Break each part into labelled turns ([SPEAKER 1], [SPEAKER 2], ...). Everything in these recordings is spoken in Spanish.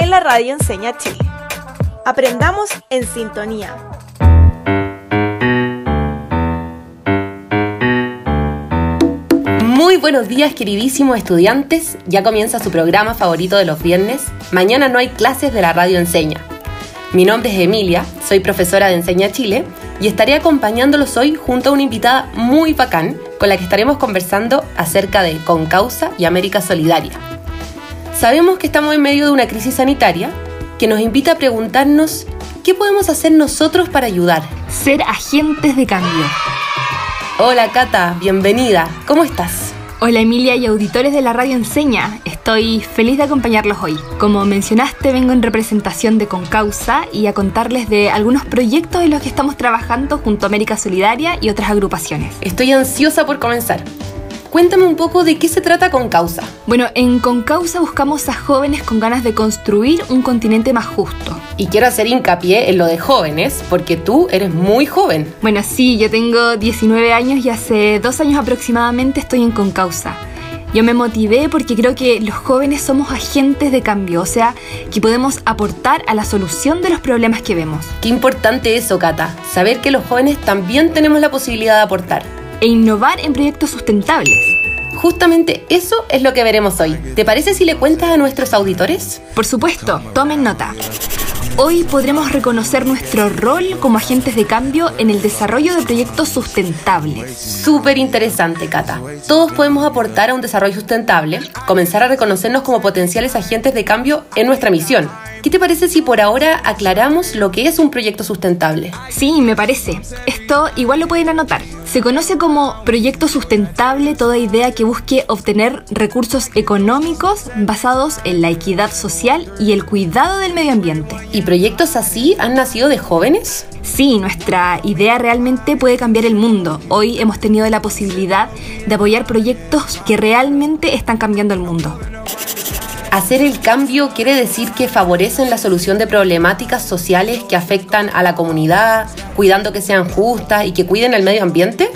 [SPEAKER 1] En la radio Enseña Chile. Aprendamos en sintonía.
[SPEAKER 2] Muy buenos días queridísimos estudiantes, ya comienza su programa favorito de los viernes, Mañana no hay clases de la radio Enseña. Mi nombre es Emilia, soy profesora de Enseña Chile y estaré acompañándolos hoy junto a una invitada muy bacán con la que estaremos conversando acerca de Concausa y América Solidaria. Sabemos que estamos en medio de una crisis sanitaria que nos invita a preguntarnos qué podemos hacer nosotros para ayudar.
[SPEAKER 3] Ser agentes de cambio.
[SPEAKER 2] Hola Cata, bienvenida. ¿Cómo estás?
[SPEAKER 3] Hola Emilia y auditores de la radio Enseña. Estoy feliz de acompañarlos hoy. Como mencionaste, vengo en representación de Concausa y a contarles de algunos proyectos en los que estamos trabajando junto a América Solidaria y otras agrupaciones.
[SPEAKER 2] Estoy ansiosa por comenzar. Cuéntame un poco de qué se trata Concausa.
[SPEAKER 3] Bueno, en Concausa buscamos a jóvenes con ganas de construir un continente más justo.
[SPEAKER 2] Y quiero hacer hincapié en lo de jóvenes, porque tú eres muy joven.
[SPEAKER 3] Bueno, sí, yo tengo 19 años y hace dos años aproximadamente estoy en Concausa. Yo me motivé porque creo que los jóvenes somos agentes de cambio, o sea, que podemos aportar a la solución de los problemas que vemos.
[SPEAKER 2] Qué importante eso, Cata, saber que los jóvenes también tenemos la posibilidad de aportar.
[SPEAKER 3] E innovar en proyectos sustentables.
[SPEAKER 2] Justamente eso es lo que veremos hoy. ¿Te parece si le cuentas a nuestros auditores?
[SPEAKER 3] Por supuesto, tomen nota. Hoy podremos reconocer nuestro rol como agentes de cambio en el desarrollo de proyectos sustentables.
[SPEAKER 2] Súper interesante, Cata. Todos podemos aportar a un desarrollo sustentable, comenzar a reconocernos como potenciales agentes de cambio en nuestra misión. ¿Qué te parece si por ahora aclaramos lo que es un proyecto sustentable?
[SPEAKER 3] Sí, me parece. Esto igual lo pueden anotar. Se conoce como proyecto sustentable toda idea que busque obtener recursos económicos basados en la equidad social y el cuidado del medio ambiente.
[SPEAKER 2] ¿Y proyectos así han nacido de jóvenes?
[SPEAKER 3] Sí, nuestra idea realmente puede cambiar el mundo. Hoy hemos tenido la posibilidad de apoyar proyectos que realmente están cambiando el mundo.
[SPEAKER 2] Hacer el cambio quiere decir que favorecen la solución de problemáticas sociales que afectan a la comunidad, cuidando que sean justas y que cuiden el medio ambiente.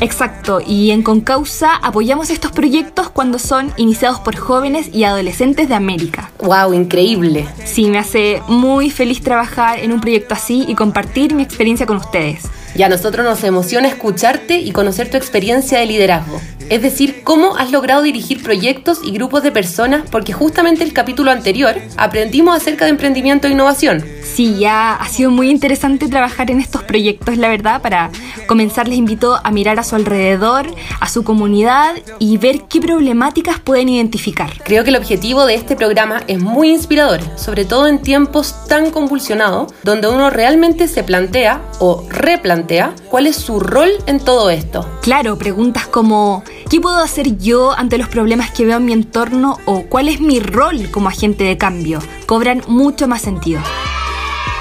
[SPEAKER 3] Exacto, y en Concausa apoyamos estos proyectos cuando son iniciados por jóvenes y adolescentes de América.
[SPEAKER 2] ¡Wow! Increíble.
[SPEAKER 3] Sí, me hace muy feliz trabajar en un proyecto así y compartir mi experiencia con ustedes.
[SPEAKER 2] Y a nosotros nos emociona escucharte y conocer tu experiencia de liderazgo. Es decir, cómo has logrado dirigir proyectos y grupos de personas, porque justamente el capítulo anterior aprendimos acerca de emprendimiento e innovación.
[SPEAKER 3] Sí, ya ha sido muy interesante trabajar en estos proyectos, la verdad. Para comenzar les invito a mirar a su alrededor, a su comunidad y ver qué problemáticas pueden identificar.
[SPEAKER 2] Creo que el objetivo de este programa es muy inspirador, sobre todo en tiempos tan convulsionados, donde uno realmente se plantea o replantea cuál es su rol en todo esto.
[SPEAKER 3] Claro, preguntas como ¿qué puedo hacer yo ante los problemas que veo en mi entorno o cuál es mi rol como agente de cambio? Cobran mucho más sentido.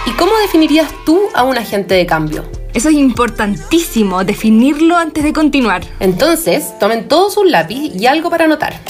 [SPEAKER 2] ¿Y cómo definirías tú a un agente de cambio?
[SPEAKER 3] Eso es importantísimo, definirlo antes de continuar.
[SPEAKER 2] Entonces, tomen todos un lápiz y algo para anotar.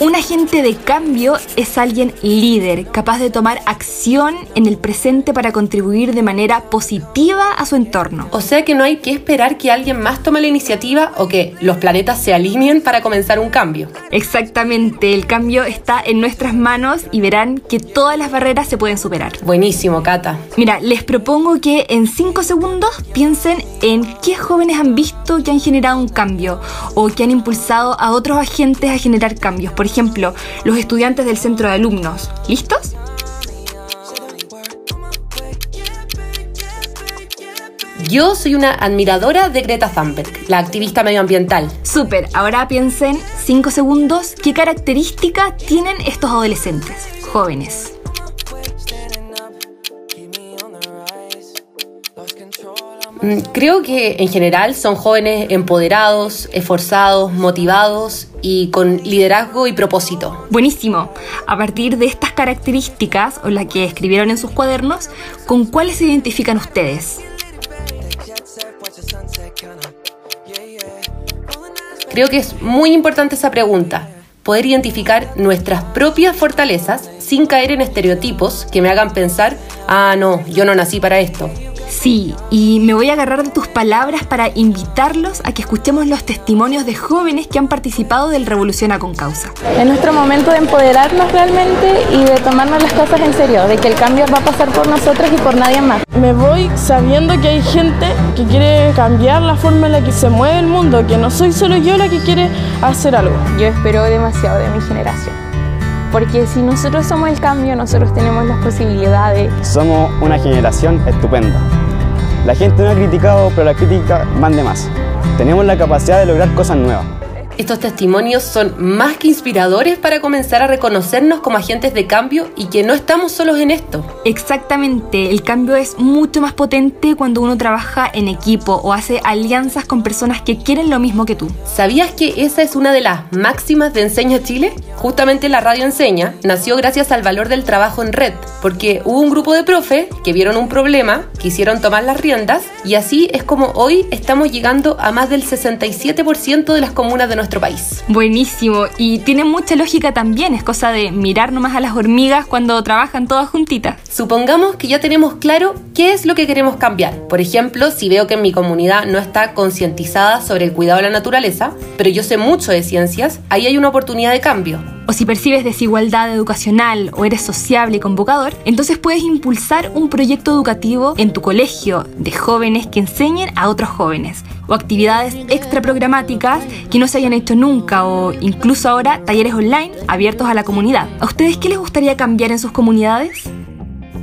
[SPEAKER 3] Un agente de cambio es alguien líder, capaz de tomar acción en el presente para contribuir de manera positiva a su entorno.
[SPEAKER 2] O sea que no hay que esperar que alguien más tome la iniciativa o que los planetas se alineen para comenzar un cambio.
[SPEAKER 3] Exactamente, el cambio está en nuestras manos y verán que todas las barreras se pueden superar.
[SPEAKER 2] Buenísimo, Cata.
[SPEAKER 3] Mira, les propongo que en 5 segundos piensen en qué jóvenes han visto que han generado un cambio o que han impulsado a otros agentes a generar cambios. Por ejemplo, los estudiantes del centro de alumnos. ¿Listos?
[SPEAKER 2] Yo soy una admiradora de Greta Thunberg, la activista medioambiental.
[SPEAKER 3] Súper, ahora piensen 5 segundos qué características tienen estos adolescentes, jóvenes.
[SPEAKER 2] Creo que en general son jóvenes empoderados, esforzados, motivados y con liderazgo y propósito.
[SPEAKER 3] Buenísimo. A partir de estas características o las que escribieron en sus cuadernos, ¿con cuáles se identifican ustedes?
[SPEAKER 2] Creo que es muy importante esa pregunta, poder identificar nuestras propias fortalezas sin caer en estereotipos que me hagan pensar, ah, no, yo no nací para esto.
[SPEAKER 3] Sí, y me voy a agarrar de tus palabras para invitarlos a que escuchemos los testimonios de jóvenes que han participado del Revolución con Causa.
[SPEAKER 4] Es nuestro momento de empoderarnos realmente y de tomarnos las cosas en serio, de que el cambio va a pasar por nosotros y por nadie más.
[SPEAKER 5] Me voy sabiendo que hay gente que quiere cambiar la forma en la que se mueve el mundo, que no soy solo yo la que quiere hacer algo.
[SPEAKER 4] Yo espero demasiado de mi generación. Porque si nosotros somos el cambio, nosotros tenemos las posibilidades.
[SPEAKER 6] Somos una generación estupenda. La gente no ha criticado, pero la crítica mande más. Tenemos la capacidad de lograr cosas nuevas.
[SPEAKER 2] Estos testimonios son más que inspiradores para comenzar a reconocernos como agentes de cambio y que no estamos solos en esto.
[SPEAKER 3] Exactamente, el cambio es mucho más potente cuando uno trabaja en equipo o hace alianzas con personas que quieren lo mismo que tú.
[SPEAKER 2] ¿Sabías que esa es una de las máximas de Enseña Chile? Justamente la radio Enseña nació gracias al valor del trabajo en red, porque hubo un grupo de profe que vieron un problema, quisieron tomar las riendas y así es como hoy estamos llegando a más del 67% de las comunas de nuestro país.
[SPEAKER 3] Buenísimo, y tiene mucha lógica también, es cosa de mirar nomás a las hormigas cuando trabajan todas juntitas.
[SPEAKER 2] Supongamos que ya tenemos claro qué es lo que queremos cambiar. Por ejemplo, si veo que en mi comunidad no está concientizada sobre el cuidado de la naturaleza, pero yo sé mucho de ciencias, ahí hay una oportunidad de cambio
[SPEAKER 3] o si percibes desigualdad educacional o eres sociable y convocador, entonces puedes impulsar un proyecto educativo en tu colegio de jóvenes que enseñen a otros jóvenes o actividades extraprogramáticas que no se hayan hecho nunca o incluso ahora talleres online abiertos a la comunidad. ¿A ustedes qué les gustaría cambiar en sus comunidades?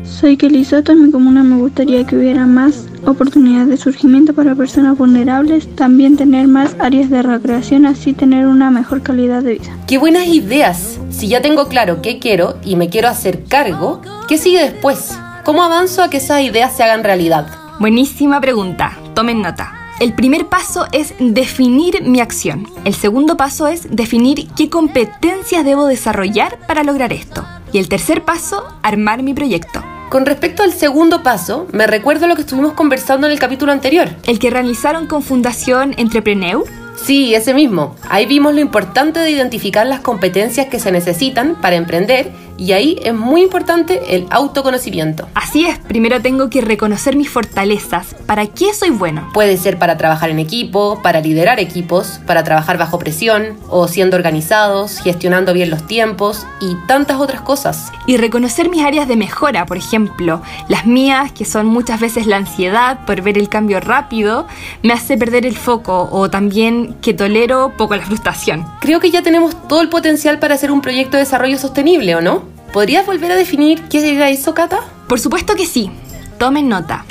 [SPEAKER 7] Soy Kelly Soto, en mi comuna me gustaría que hubiera más oportunidades de surgimiento para personas vulnerables, también tener más áreas de recreación, así tener una mejor calidad de vida.
[SPEAKER 2] ¡Qué buenas ideas! Si ya tengo claro qué quiero y me quiero hacer cargo, ¿qué sigue después? ¿Cómo avanzo a que esas ideas se hagan realidad?
[SPEAKER 3] Buenísima pregunta, tomen nota. El primer paso es definir mi acción. El segundo paso es definir qué competencias debo desarrollar para lograr esto. Y el tercer paso, armar mi proyecto.
[SPEAKER 2] Con respecto al segundo paso, me recuerdo lo que estuvimos conversando en el capítulo anterior.
[SPEAKER 3] El que realizaron con Fundación Entrepreneur.
[SPEAKER 2] Sí, ese mismo. Ahí vimos lo importante de identificar las competencias que se necesitan para emprender y ahí es muy importante el autoconocimiento.
[SPEAKER 3] Así es, primero tengo que reconocer mis fortalezas. ¿Para qué soy bueno?
[SPEAKER 2] Puede ser para trabajar en equipo, para liderar equipos, para trabajar bajo presión, o siendo organizados, gestionando bien los tiempos y tantas otras cosas.
[SPEAKER 3] Y reconocer mis áreas de mejora, por ejemplo, las mías, que son muchas veces la ansiedad por ver el cambio rápido, me hace perder el foco, o también que tolero poco la frustración.
[SPEAKER 2] Creo que ya tenemos todo el potencial para hacer un proyecto de desarrollo sostenible, ¿o no? ¿Podrías volver a definir qué era eso, Cata?
[SPEAKER 3] Por supuesto que sí. Tomen nota.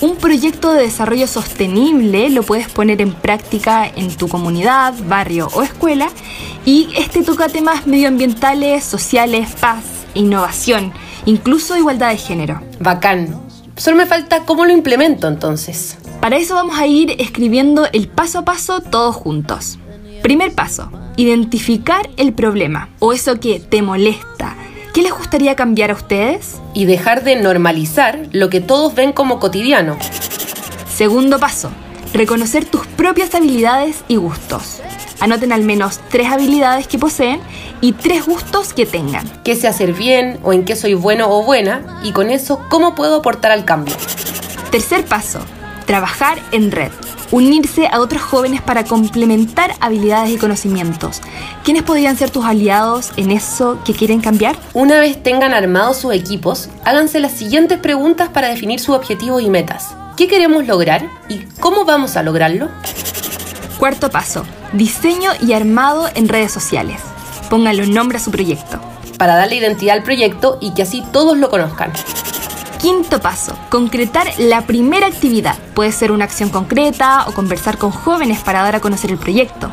[SPEAKER 3] Un proyecto de desarrollo sostenible lo puedes poner en práctica en tu comunidad, barrio o escuela y este toca temas medioambientales, sociales, paz, innovación, incluso igualdad de género.
[SPEAKER 2] Bacán. Solo me falta cómo lo implemento entonces.
[SPEAKER 3] Para eso vamos a ir escribiendo el paso a paso todos juntos. Primer paso, identificar el problema o eso que te molesta. ¿Qué les gustaría cambiar a ustedes?
[SPEAKER 2] Y dejar de normalizar lo que todos ven como cotidiano.
[SPEAKER 3] Segundo paso, reconocer tus propias habilidades y gustos. Anoten al menos tres habilidades que poseen y tres gustos que tengan.
[SPEAKER 2] ¿Qué sé hacer bien o en qué soy bueno o buena? Y con eso, ¿cómo puedo aportar al cambio?
[SPEAKER 3] Tercer paso, trabajar en red unirse a otros jóvenes para complementar habilidades y conocimientos. ¿Quiénes podrían ser tus aliados en eso que quieren cambiar?
[SPEAKER 2] Una vez tengan armados sus equipos, háganse las siguientes preguntas para definir sus objetivos y metas. ¿Qué queremos lograr y cómo vamos a lograrlo?
[SPEAKER 3] Cuarto paso, diseño y armado en redes sociales. Pónganle un nombre a su proyecto.
[SPEAKER 2] Para darle identidad al proyecto y que así todos lo conozcan.
[SPEAKER 3] Quinto paso, concretar la primera actividad. Puede ser una acción concreta o conversar con jóvenes para dar a conocer el proyecto.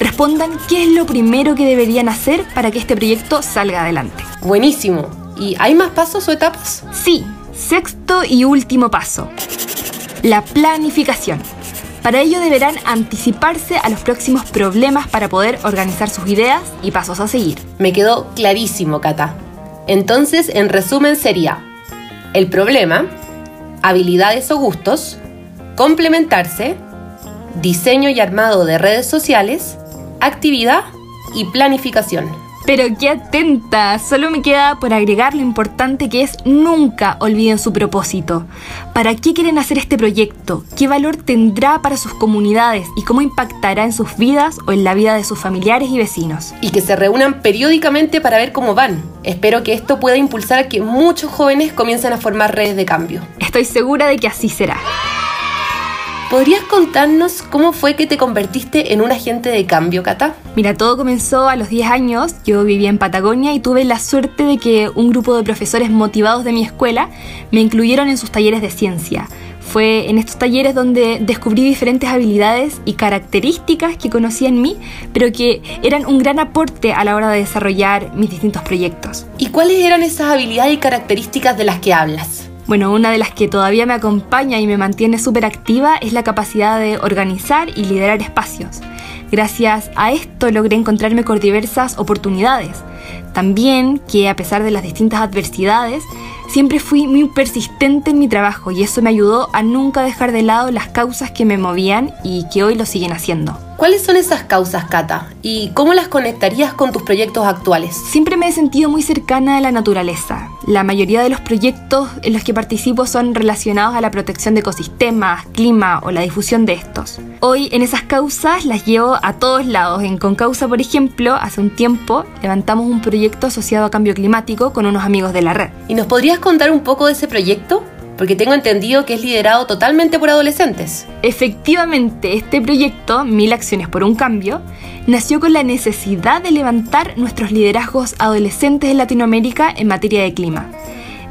[SPEAKER 3] Respondan qué es lo primero que deberían hacer para que este proyecto salga adelante.
[SPEAKER 2] Buenísimo. ¿Y hay más pasos o etapas?
[SPEAKER 3] Sí, sexto y último paso. La planificación. Para ello deberán anticiparse a los próximos problemas para poder organizar sus ideas y pasos a seguir.
[SPEAKER 2] Me quedó clarísimo, Cata. Entonces, en resumen, sería el problema, habilidades o gustos, complementarse, diseño y armado de redes sociales, actividad y planificación.
[SPEAKER 3] Pero qué atenta, solo me queda por agregar lo importante que es nunca olviden su propósito. ¿Para qué quieren hacer este proyecto? ¿Qué valor tendrá para sus comunidades y cómo impactará en sus vidas o en la vida de sus familiares y vecinos?
[SPEAKER 2] Y que se reúnan periódicamente para ver cómo van. Espero que esto pueda impulsar a que muchos jóvenes comiencen a formar redes de cambio.
[SPEAKER 3] Estoy segura de que así será.
[SPEAKER 2] ¿Podrías contarnos cómo fue que te convertiste en un agente de cambio, Cata?
[SPEAKER 3] Mira, todo comenzó a los 10 años. Yo vivía en Patagonia y tuve la suerte de que un grupo de profesores motivados de mi escuela me incluyeron en sus talleres de ciencia. Fue en estos talleres donde descubrí diferentes habilidades y características que conocía en mí, pero que eran un gran aporte a la hora de desarrollar mis distintos proyectos.
[SPEAKER 2] ¿Y cuáles eran esas habilidades y características de las que hablas?
[SPEAKER 3] Bueno, una de las que todavía me acompaña y me mantiene súper activa es la capacidad de organizar y liderar espacios. Gracias a esto logré encontrarme con diversas oportunidades. También que a pesar de las distintas adversidades, siempre fui muy persistente en mi trabajo y eso me ayudó a nunca dejar de lado las causas que me movían y que hoy lo siguen haciendo.
[SPEAKER 2] ¿Cuáles son esas causas, Cata? ¿Y cómo las conectarías con tus proyectos actuales?
[SPEAKER 3] Siempre me he sentido muy cercana a la naturaleza. La mayoría de los proyectos en los que participo son relacionados a la protección de ecosistemas, clima o la difusión de estos. Hoy en esas causas las llevo a todos lados. En Concausa, por ejemplo, hace un tiempo levantamos un proyecto asociado a cambio climático con unos amigos de la red.
[SPEAKER 2] ¿Y nos podrías contar un poco de ese proyecto? Porque tengo entendido que es liderado totalmente por adolescentes.
[SPEAKER 3] Efectivamente, este proyecto, Mil Acciones por un Cambio, nació con la necesidad de levantar nuestros liderazgos adolescentes en Latinoamérica en materia de clima.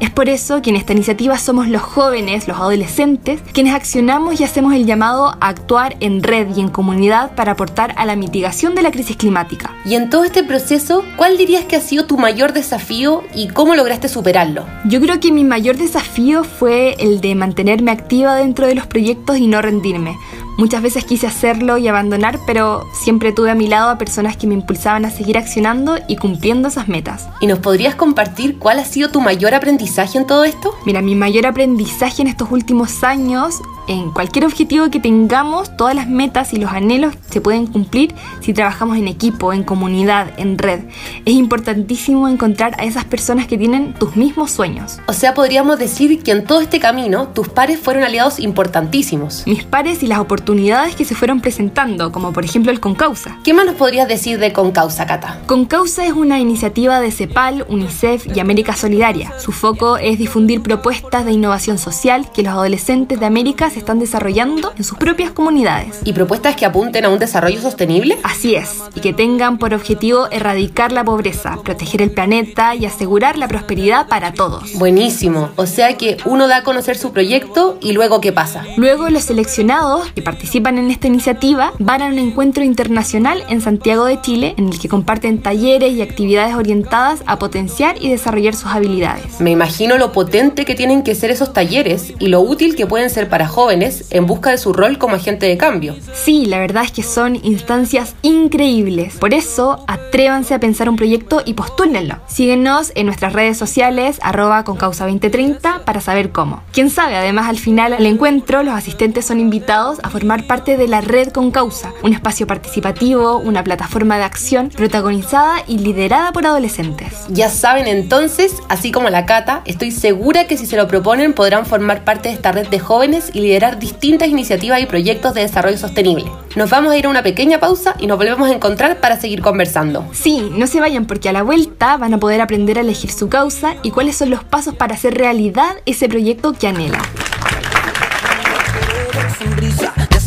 [SPEAKER 3] Es por eso que en esta iniciativa somos los jóvenes, los adolescentes, quienes accionamos y hacemos el llamado a actuar en red y en comunidad para aportar a la mitigación de la crisis climática.
[SPEAKER 2] Y en todo este proceso, ¿cuál dirías que ha sido tu mayor desafío y cómo lograste superarlo?
[SPEAKER 3] Yo creo que mi mayor desafío fue el de mantenerme activa dentro de los proyectos y no rendirme Muchas veces quise hacerlo y abandonar, pero siempre tuve a mi lado a personas que me impulsaban a seguir accionando y cumpliendo esas metas.
[SPEAKER 2] ¿Y nos podrías compartir cuál ha sido tu mayor aprendizaje en todo esto?
[SPEAKER 3] Mira, mi mayor aprendizaje en estos últimos años en cualquier objetivo que tengamos, todas las metas y los anhelos se pueden cumplir si trabajamos en equipo, en comunidad, en red. Es importantísimo encontrar a esas personas que tienen tus mismos sueños.
[SPEAKER 2] O sea, podríamos decir que en todo este camino tus pares fueron aliados importantísimos.
[SPEAKER 3] Mis pares y las oportunidades que se fueron presentando, como por ejemplo el Concausa.
[SPEAKER 2] ¿Qué más nos podrías decir de Concausa, Cata?
[SPEAKER 3] Concausa es una iniciativa de CEPAL, UNICEF y América Solidaria. Su foco es difundir propuestas de innovación social que los adolescentes de América están desarrollando en sus propias comunidades.
[SPEAKER 2] ¿Y propuestas que apunten a un desarrollo sostenible?
[SPEAKER 3] Así es, y que tengan por objetivo erradicar la pobreza, proteger el planeta y asegurar la prosperidad para todos.
[SPEAKER 2] Buenísimo, o sea que uno da a conocer su proyecto y luego ¿qué pasa?
[SPEAKER 3] Luego los seleccionados que participan en esta iniciativa van a un encuentro internacional en Santiago de Chile en el que comparten talleres y actividades orientadas a potenciar y desarrollar sus habilidades.
[SPEAKER 2] Me imagino lo potente que tienen que ser esos talleres y lo útil que pueden ser para jóvenes en busca de su rol como agente de cambio.
[SPEAKER 3] Sí, la verdad es que son instancias increíbles. Por eso, atrévanse a pensar un proyecto y postúlenlo. Síguenos en nuestras redes sociales, arroba con causa 2030, para saber cómo. Quién sabe, además al final del encuentro, los asistentes son invitados a formar parte de la red con causa, un espacio participativo, una plataforma de acción protagonizada y liderada por adolescentes.
[SPEAKER 2] Ya saben entonces, así como la Cata, estoy segura que si se lo proponen podrán formar parte de esta red de jóvenes y liderar distintas iniciativas y proyectos de desarrollo sostenible. Nos vamos a ir a una pequeña pausa y nos volvemos a encontrar para seguir conversando.
[SPEAKER 3] Sí, no se vayan porque a la vuelta van a poder aprender a elegir su causa y cuáles son los pasos para hacer realidad ese proyecto que anhela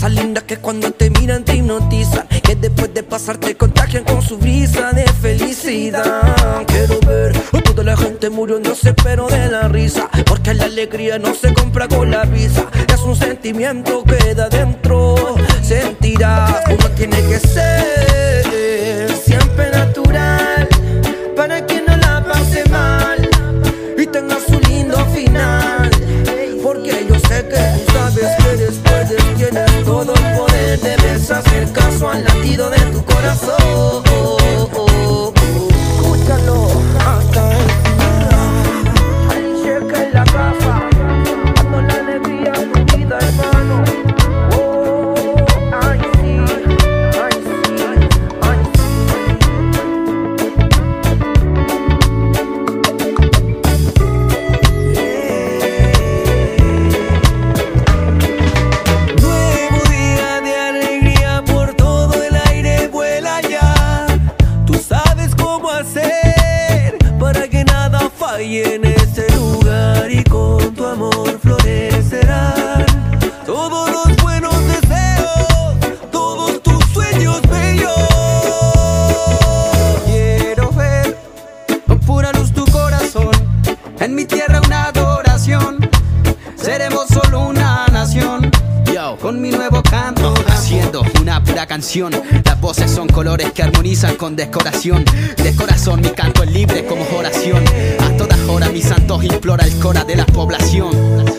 [SPEAKER 8] esas lindas que cuando te miran te hipnotizan Que después de pasar te contagian con su brisa de felicidad Quiero ver te murió no se pero de la risa Porque la alegría no se compra con la risa Es un sentimiento que da dentro Sentirás. Como tiene que ser Siempre natural Para que no la pase mal Y tenga su lindo final. Porque yo sé que tú sabes que después de tienes todo el poder Debes hacer caso al latido de tu corazón. cómo hacer para que nada falle en este lugar y con tu amor florecerán todos los buenos deseos, todos tus sueños bellos. Quiero ver con pura luz tu corazón, en mi tierra una adoración, seremos solo una nación, con mi nuevo canto
[SPEAKER 9] haciendo una pura canción. Las voces son colores que armonizan con decoración. De corazón mi canto es libre como oración. A todas horas mis santos implora el cora de la población.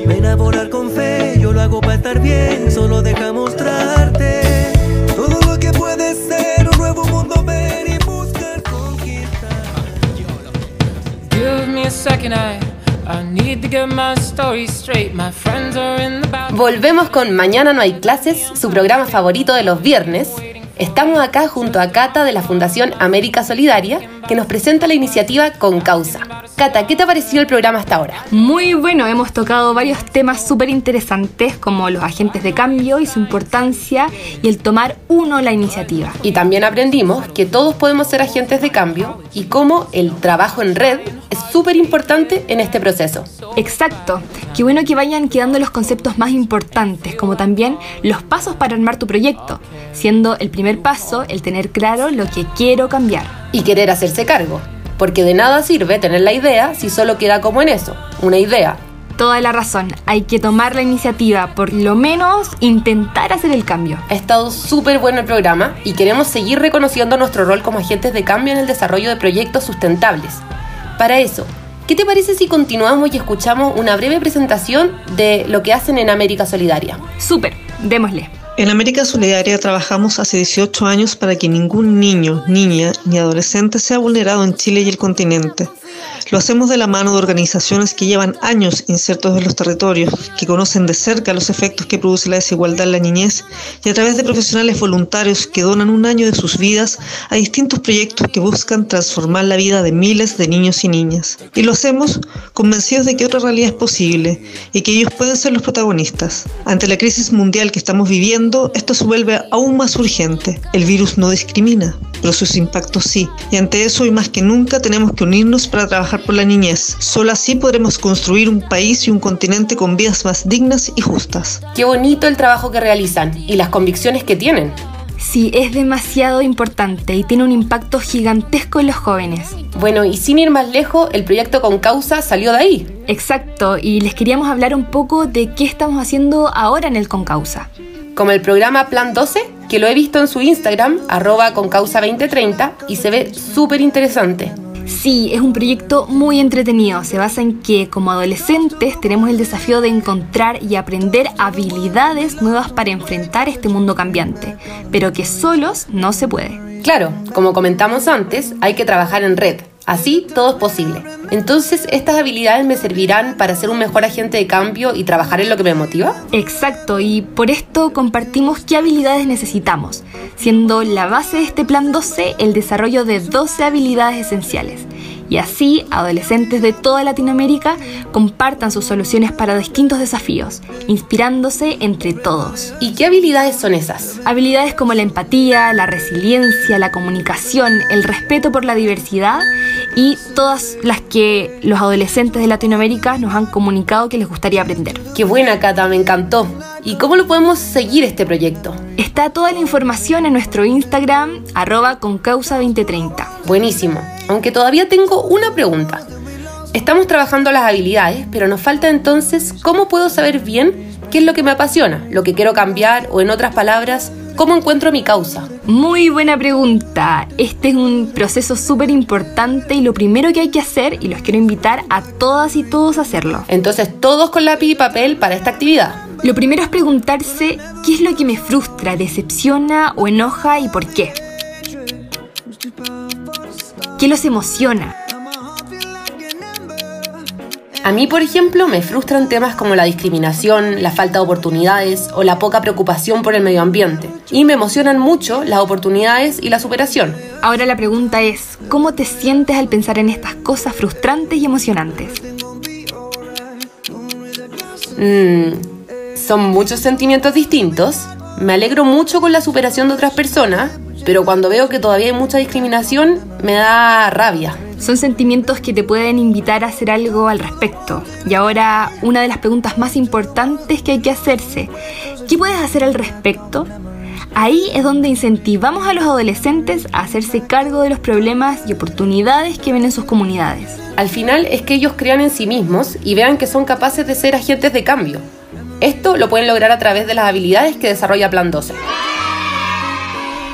[SPEAKER 8] Ven a volar con fe, yo lo hago para estar bien, solo deja mostrarte todo lo que puede ser un nuevo mundo ver y buscar conquistar.
[SPEAKER 10] Give me a second, I,
[SPEAKER 2] Volvemos con Mañana no hay clases, su programa favorito de los viernes. Estamos acá junto a Cata de la Fundación América Solidaria, que nos presenta la iniciativa Con Causa. Cata, ¿qué te ha parecido el programa hasta ahora?
[SPEAKER 3] Muy bueno, hemos tocado varios temas súper interesantes como los agentes de cambio y su importancia y el tomar uno la iniciativa.
[SPEAKER 2] Y también aprendimos que todos podemos ser agentes de cambio y cómo el trabajo en red es súper importante en este proceso.
[SPEAKER 3] Exacto, qué bueno que vayan quedando los conceptos más importantes, como también los pasos para armar tu proyecto, siendo el primer paso el tener claro lo que quiero cambiar.
[SPEAKER 2] Y querer hacerse cargo, porque de nada sirve tener la idea si solo queda como en eso, una idea.
[SPEAKER 3] Toda la razón, hay que tomar la iniciativa, por lo menos intentar hacer el cambio.
[SPEAKER 2] Ha estado súper bueno el programa y queremos seguir reconociendo nuestro rol como agentes de cambio en el desarrollo de proyectos sustentables. Para eso, ¿qué te parece si continuamos y escuchamos una breve presentación de lo que hacen en América Solidaria?
[SPEAKER 3] Súper, démosle.
[SPEAKER 11] En América Solidaria trabajamos hace 18 años para que ningún niño, niña ni adolescente sea vulnerado en Chile y el continente. Lo hacemos de la mano de organizaciones que llevan años insertos en los territorios, que conocen de cerca los efectos que produce la desigualdad en la niñez y a través de profesionales voluntarios que donan un año de sus vidas a distintos proyectos que buscan transformar la vida de miles de niños y niñas. Y lo hacemos convencidos de que otra realidad es posible y que ellos pueden ser los protagonistas. Ante la crisis mundial que estamos viviendo, esto se vuelve aún más urgente. El virus no discrimina, pero sus impactos sí. Y ante eso, hoy más que nunca, tenemos que unirnos para trabajar por la niñez. Solo así podremos construir un país y un continente con vidas más dignas y justas.
[SPEAKER 2] Qué bonito el trabajo que realizan y las convicciones que tienen.
[SPEAKER 3] Sí, es demasiado importante y tiene un impacto gigantesco en los jóvenes.
[SPEAKER 2] Bueno, y sin ir más lejos, el proyecto Con Causa salió de ahí.
[SPEAKER 3] Exacto, y les queríamos hablar un poco de qué estamos haciendo ahora en el Con Causa.
[SPEAKER 2] Como el programa Plan 12, que lo he visto en su Instagram, arroba concausa2030, y se ve súper interesante.
[SPEAKER 3] Sí, es un proyecto muy entretenido. Se basa en que como adolescentes tenemos el desafío de encontrar y aprender habilidades nuevas para enfrentar este mundo cambiante, pero que solos no se puede.
[SPEAKER 2] Claro, como comentamos antes, hay que trabajar en red. Así todo es posible. Entonces, ¿estas habilidades me servirán para ser un mejor agente de cambio y trabajar en lo que me motiva?
[SPEAKER 3] Exacto, y por esto compartimos qué habilidades necesitamos, siendo la base de este plan 12 el desarrollo de 12 habilidades esenciales. Y así, adolescentes de toda Latinoamérica compartan sus soluciones para distintos desafíos, inspirándose entre todos.
[SPEAKER 2] ¿Y qué habilidades son esas?
[SPEAKER 3] Habilidades como la empatía, la resiliencia, la comunicación, el respeto por la diversidad y todas las que los adolescentes de Latinoamérica nos han comunicado que les gustaría aprender.
[SPEAKER 2] Qué buena, Cata, me encantó. ¿Y cómo lo podemos seguir este proyecto?
[SPEAKER 3] Está toda la información en nuestro Instagram, arroba concausa2030.
[SPEAKER 2] Buenísimo. Aunque todavía tengo una pregunta. Estamos trabajando las habilidades, pero nos falta entonces cómo puedo saber bien qué es lo que me apasiona, lo que quiero cambiar o en otras palabras, cómo encuentro mi causa.
[SPEAKER 3] Muy buena pregunta. Este es un proceso súper importante y lo primero que hay que hacer, y los quiero invitar a todas y todos a hacerlo.
[SPEAKER 2] Entonces todos con lápiz y papel para esta actividad.
[SPEAKER 3] Lo primero es preguntarse qué es lo que me frustra, decepciona o enoja y por qué. ¿Qué los emociona?
[SPEAKER 2] A mí, por ejemplo, me frustran temas como la discriminación, la falta de oportunidades o la poca preocupación por el medio ambiente. Y me emocionan mucho las oportunidades y la superación.
[SPEAKER 3] Ahora la pregunta es, ¿cómo te sientes al pensar en estas cosas frustrantes y emocionantes?
[SPEAKER 2] Mm, son muchos sentimientos distintos. Me alegro mucho con la superación de otras personas, pero cuando veo que todavía hay mucha discriminación, me da rabia.
[SPEAKER 3] Son sentimientos que te pueden invitar a hacer algo al respecto. Y ahora, una de las preguntas más importantes que hay que hacerse, ¿qué puedes hacer al respecto? Ahí es donde incentivamos a los adolescentes a hacerse cargo de los problemas y oportunidades que ven en sus comunidades.
[SPEAKER 2] Al final es que ellos crean en sí mismos y vean que son capaces de ser agentes de cambio. Esto lo pueden lograr a través de las habilidades que desarrolla Plan 12.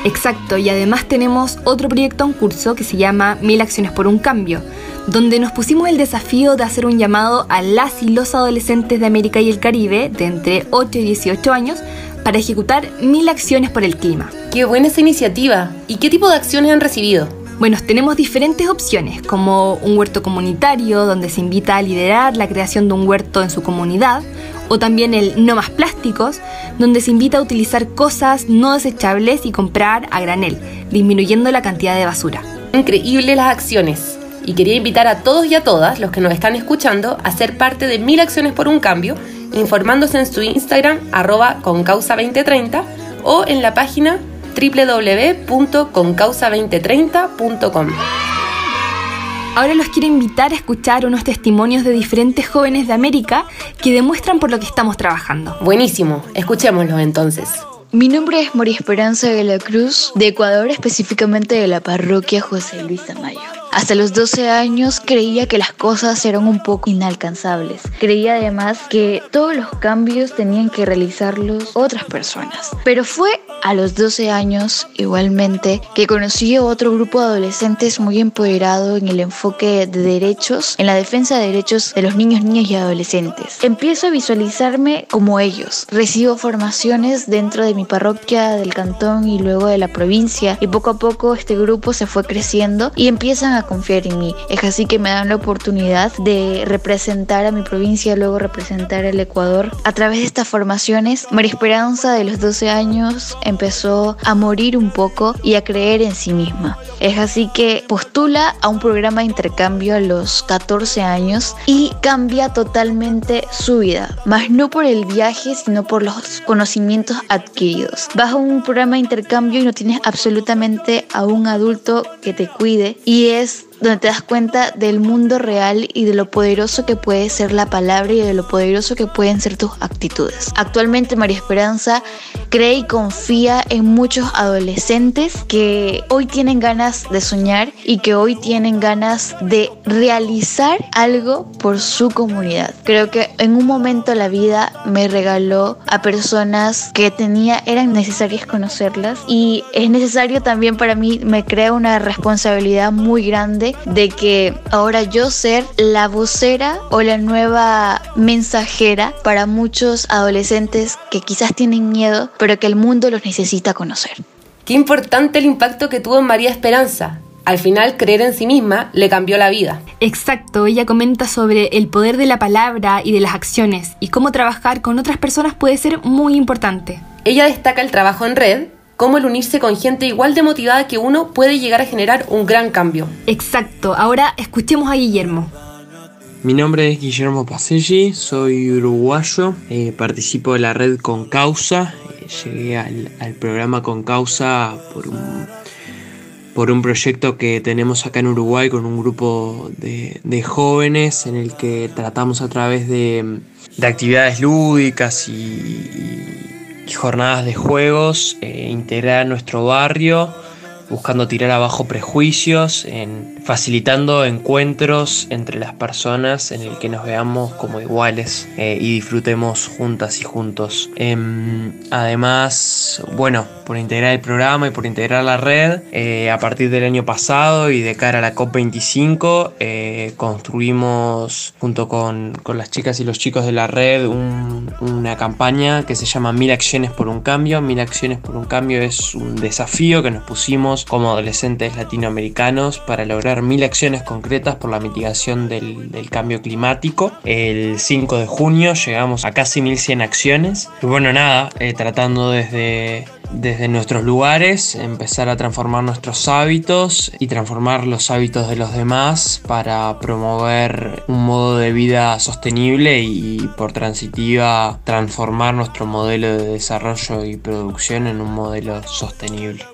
[SPEAKER 3] Exacto, y además tenemos otro proyecto en curso que se llama Mil Acciones por un Cambio, donde nos pusimos el desafío de hacer un llamado a las y los adolescentes de América y el Caribe de entre 8 y 18 años para ejecutar mil acciones por el clima.
[SPEAKER 2] ¡Qué buena esa iniciativa! ¿Y qué tipo de acciones han recibido?
[SPEAKER 3] Bueno, tenemos diferentes opciones, como un huerto comunitario, donde se invita a liderar la creación de un huerto en su comunidad, o también el no más plásticos, donde se invita a utilizar cosas no desechables y comprar a granel, disminuyendo la cantidad de basura.
[SPEAKER 2] Increíble las acciones. Y quería invitar a todos y a todas los que nos están escuchando a ser parte de Mil Acciones por un Cambio, informándose en su Instagram arroba concausa2030 o en la página www.concausa2030.com.
[SPEAKER 3] Ahora los quiero invitar a escuchar unos testimonios de diferentes jóvenes de América que demuestran por lo que estamos trabajando.
[SPEAKER 2] Buenísimo, escuchémoslos entonces.
[SPEAKER 12] Mi nombre es María Esperanza de la Cruz, de Ecuador, específicamente de la parroquia José Luis Amayo. Hasta los 12 años creía que las cosas eran un poco inalcanzables. Creía además que todos los cambios tenían que realizarlos otras personas. Pero fue a los 12 años, igualmente, que conocí a otro grupo de adolescentes muy empoderado en el enfoque de derechos, en la defensa de derechos de los niños, niñas y adolescentes. Empiezo a visualizarme como ellos. Recibo formaciones dentro de mi parroquia, del cantón y luego de la provincia y poco a poco este grupo se fue creciendo y empiezan a confiar en mí. Es así que me dan la oportunidad de representar a mi provincia, luego representar el Ecuador. A través de estas formaciones, María Esperanza de los 12 años empezó a morir un poco y a creer en sí misma. Es así que postula a un programa de intercambio a los 14 años y cambia totalmente su vida, más no por el viaje, sino por los conocimientos adquiridos. Vas a un programa de intercambio y no tienes absolutamente a un adulto que te cuide y es this donde te das cuenta del mundo real y de lo poderoso que puede ser la palabra y de lo poderoso que pueden ser tus actitudes. Actualmente María Esperanza cree y confía en muchos adolescentes que hoy tienen ganas de soñar y que hoy tienen ganas de realizar algo por su comunidad. Creo que en un momento la vida me regaló a personas que tenía, eran necesarias conocerlas y es necesario también para mí, me crea una responsabilidad muy grande de que ahora yo ser la vocera o la nueva mensajera para muchos adolescentes que quizás tienen miedo, pero que el mundo los necesita conocer.
[SPEAKER 2] Qué importante el impacto que tuvo en María Esperanza. Al final, creer en sí misma le cambió la vida.
[SPEAKER 3] Exacto, ella comenta sobre el poder de la palabra y de las acciones y cómo trabajar con otras personas puede ser muy importante.
[SPEAKER 2] Ella destaca el trabajo en red, cómo el unirse con gente igual de motivada que uno puede llegar a generar un gran cambio.
[SPEAKER 3] Exacto, ahora escuchemos a Guillermo.
[SPEAKER 13] Mi nombre es Guillermo Paselli, soy uruguayo, eh, participo de la red Con Causa, eh, llegué al, al, programa Con Causa por un, por un proyecto que tenemos acá en Uruguay con un grupo de, de jóvenes en el que tratamos a través de, de actividades lúdicas y, y, jornadas de juegos eh, integrar nuestro barrio buscando tirar abajo prejuicios, en facilitando encuentros entre las personas en el que nos veamos como iguales eh, y disfrutemos juntas y juntos. Eh, además, bueno, por integrar el programa y por integrar la red, eh, a partir del año pasado y de cara a la COP25, eh, construimos junto con, con, las chicas y los chicos de la red un, una campaña que se llama Mil Acciones por un Cambio. Mil Acciones por un Cambio es un desafío que nos pusimos como adolescentes latinoamericanos para lograr mil acciones concretas por la mitigación del, del cambio climático. El 5 de junio llegamos a casi 1100 acciones. Y bueno, nada, eh, tratando desde desde nuestros lugares, empezar a transformar nuestros hábitos y transformar los hábitos de los demás para promover un modo de vida sostenible y por transitiva transformar nuestro modelo de desarrollo y producción en un modelo sostenible.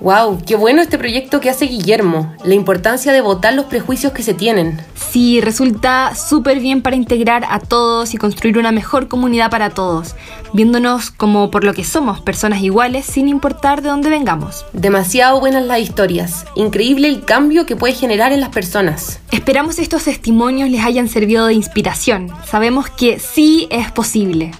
[SPEAKER 2] Wow, qué bueno este proyecto que hace Guillermo, la importancia de votar los prejuicios que se tienen.
[SPEAKER 3] Sí, resulta súper bien para integrar a todos y construir una mejor comunidad para todos, viéndonos como por lo que somos, personas iguales sin importar de dónde vengamos.
[SPEAKER 2] Demasiado buenas las historias, increíble el cambio que puede generar en las personas.
[SPEAKER 3] Esperamos estos testimonios les hayan servido de inspiración, sabemos que sí es posible.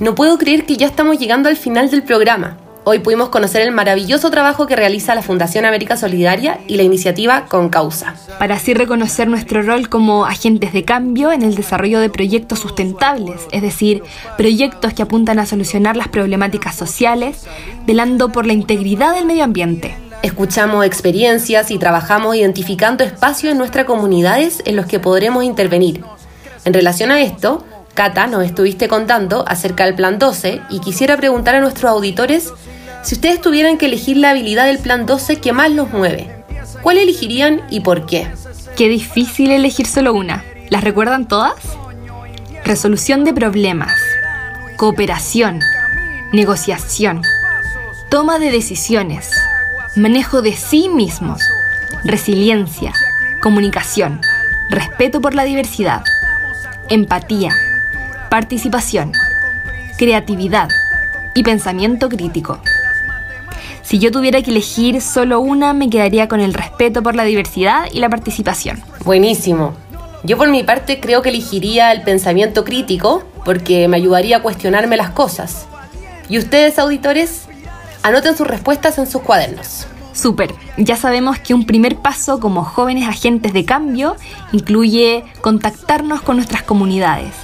[SPEAKER 2] No puedo creer que ya estamos llegando al final del programa. Hoy pudimos conocer el maravilloso trabajo que realiza la Fundación América Solidaria y la iniciativa Con Causa.
[SPEAKER 3] Para así reconocer nuestro rol como agentes de cambio en el desarrollo de proyectos sustentables, es decir, proyectos que apuntan a solucionar las problemáticas sociales, velando por la integridad del medio ambiente.
[SPEAKER 2] Escuchamos experiencias y trabajamos identificando espacios en nuestras comunidades en los que podremos intervenir. En relación a esto, Cata, nos estuviste contando acerca del Plan 12 y quisiera preguntar a nuestros auditores si ustedes tuvieran que elegir la habilidad del plan 12 que más los mueve, ¿cuál elegirían y por qué?
[SPEAKER 3] Qué difícil elegir solo una. ¿Las recuerdan todas? Resolución de problemas, cooperación, negociación, toma de decisiones, manejo de sí mismos, resiliencia, comunicación, respeto por la diversidad, empatía, participación, creatividad. Y pensamiento crítico. Si yo tuviera que elegir solo una, me quedaría con el respeto por la diversidad y la participación.
[SPEAKER 2] Buenísimo. Yo por mi parte creo que elegiría el pensamiento crítico porque me ayudaría a cuestionarme las cosas. ¿Y ustedes, auditores? Anoten sus respuestas en sus cuadernos.
[SPEAKER 3] Súper, ya sabemos que un primer paso como jóvenes agentes de cambio incluye contactarnos con nuestras comunidades.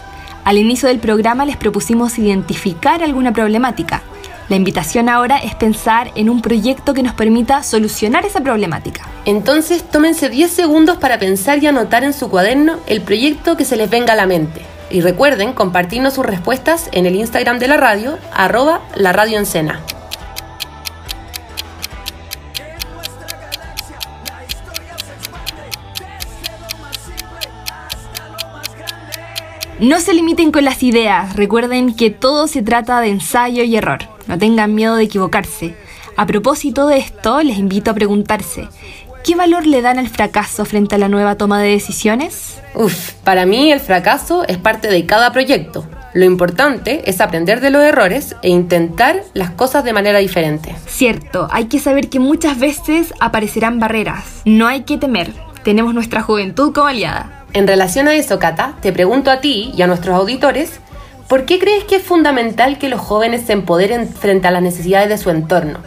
[SPEAKER 3] Al inicio del programa les propusimos identificar alguna problemática la invitación ahora es pensar en un proyecto que nos permita solucionar esa problemática.
[SPEAKER 2] Entonces, tómense 10 segundos para pensar y anotar en su cuaderno el proyecto que se les venga a la mente. Y recuerden compartirnos sus respuestas en el Instagram de la radio, arroba la radio en cena.
[SPEAKER 3] No se limiten con las ideas, recuerden que todo se trata de ensayo y error no tengan miedo de equivocarse. A propósito de esto, les invito a preguntarse, ¿qué valor le dan al fracaso frente a la nueva toma de decisiones?
[SPEAKER 2] Uf, para mí el fracaso es parte de cada proyecto. Lo importante es aprender de los errores e intentar las cosas de manera diferente.
[SPEAKER 3] Cierto, hay que saber que muchas veces aparecerán barreras. No hay que temer, tenemos nuestra juventud como aliada.
[SPEAKER 2] En relación a eso, Cata, te pregunto a ti y a nuestros auditores, ¿Por qué crees que es fundamental que los jóvenes se empoderen frente a las necesidades de su entorno?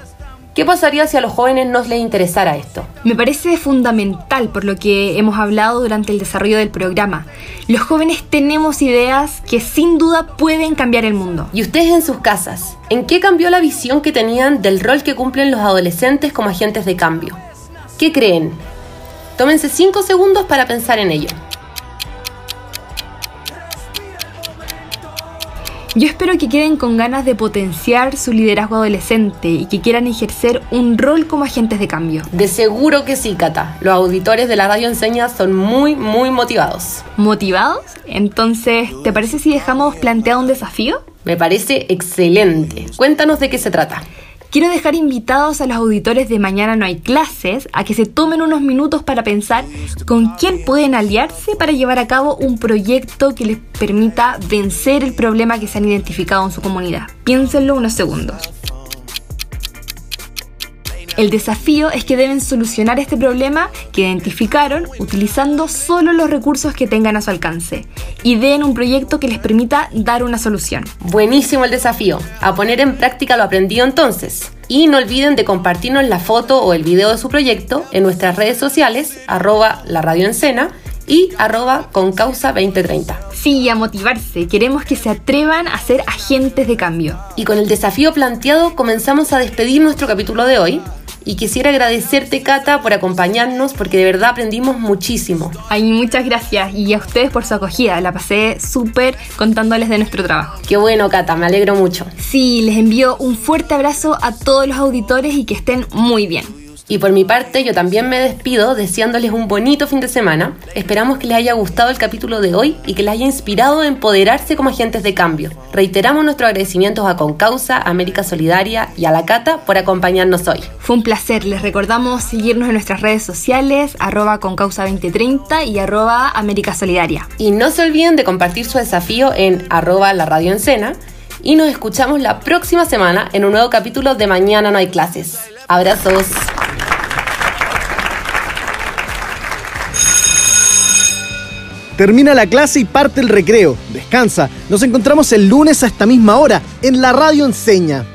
[SPEAKER 2] ¿Qué pasaría si a los jóvenes no les interesara esto?
[SPEAKER 3] Me parece fundamental por lo que hemos hablado durante el desarrollo del programa. Los jóvenes tenemos ideas que sin duda pueden cambiar el mundo.
[SPEAKER 2] ¿Y ustedes en sus casas? ¿En qué cambió la visión que tenían del rol que cumplen los adolescentes como agentes de cambio? ¿Qué creen? Tómense 5 segundos para pensar en ello.
[SPEAKER 3] Yo espero que queden con ganas de potenciar su liderazgo adolescente y que quieran ejercer un rol como agentes de cambio.
[SPEAKER 2] De seguro que sí, Cata. Los auditores de la radio enseña son muy, muy motivados.
[SPEAKER 3] ¿Motivados? Entonces, ¿te parece si dejamos planteado un desafío?
[SPEAKER 2] Me parece excelente. Cuéntanos de qué se trata.
[SPEAKER 3] Quiero dejar invitados a los auditores de Mañana No hay clases a que se tomen unos minutos para pensar con quién pueden aliarse para llevar a cabo un proyecto que les permita vencer el problema que se han identificado en su comunidad. Piénsenlo unos segundos. El desafío es que deben solucionar este problema que identificaron utilizando solo los recursos que tengan a su alcance y den un proyecto que les permita dar una solución.
[SPEAKER 2] Buenísimo el desafío. A poner en práctica lo aprendido entonces. Y no olviden de compartirnos la foto o el video de su proyecto en nuestras redes sociales, arroba la radio en y arroba con causa 2030.
[SPEAKER 3] Sí, a motivarse. Queremos que se atrevan a ser agentes de cambio.
[SPEAKER 2] Y con el desafío planteado comenzamos a despedir nuestro capítulo de hoy y quisiera agradecerte, Cata, por acompañarnos porque de verdad aprendimos muchísimo.
[SPEAKER 3] Ay, muchas gracias y a ustedes por su acogida. La pasé súper contándoles de nuestro trabajo.
[SPEAKER 2] Qué bueno, Cata, me alegro mucho.
[SPEAKER 3] Sí, les envío un fuerte abrazo a todos los auditores y que estén muy bien.
[SPEAKER 2] Y por mi parte, yo también me despido deseándoles un bonito fin de semana. Esperamos que les haya gustado el capítulo de hoy y que les haya inspirado a empoderarse como agentes de cambio. Reiteramos nuestros agradecimientos a Concausa, América Solidaria y a la Cata por acompañarnos hoy.
[SPEAKER 3] Fue un placer. Les recordamos seguirnos en nuestras redes sociales, arroba concausa2030 y arroba América Solidaria.
[SPEAKER 2] Y no se olviden de compartir su desafío en arroba la radio en cena. Y nos escuchamos la próxima semana en un nuevo capítulo de Mañana no hay clases. Abrazos.
[SPEAKER 14] Termina la clase y parte el recreo. Descansa. Nos encontramos el lunes a esta misma hora en la radio Enseña.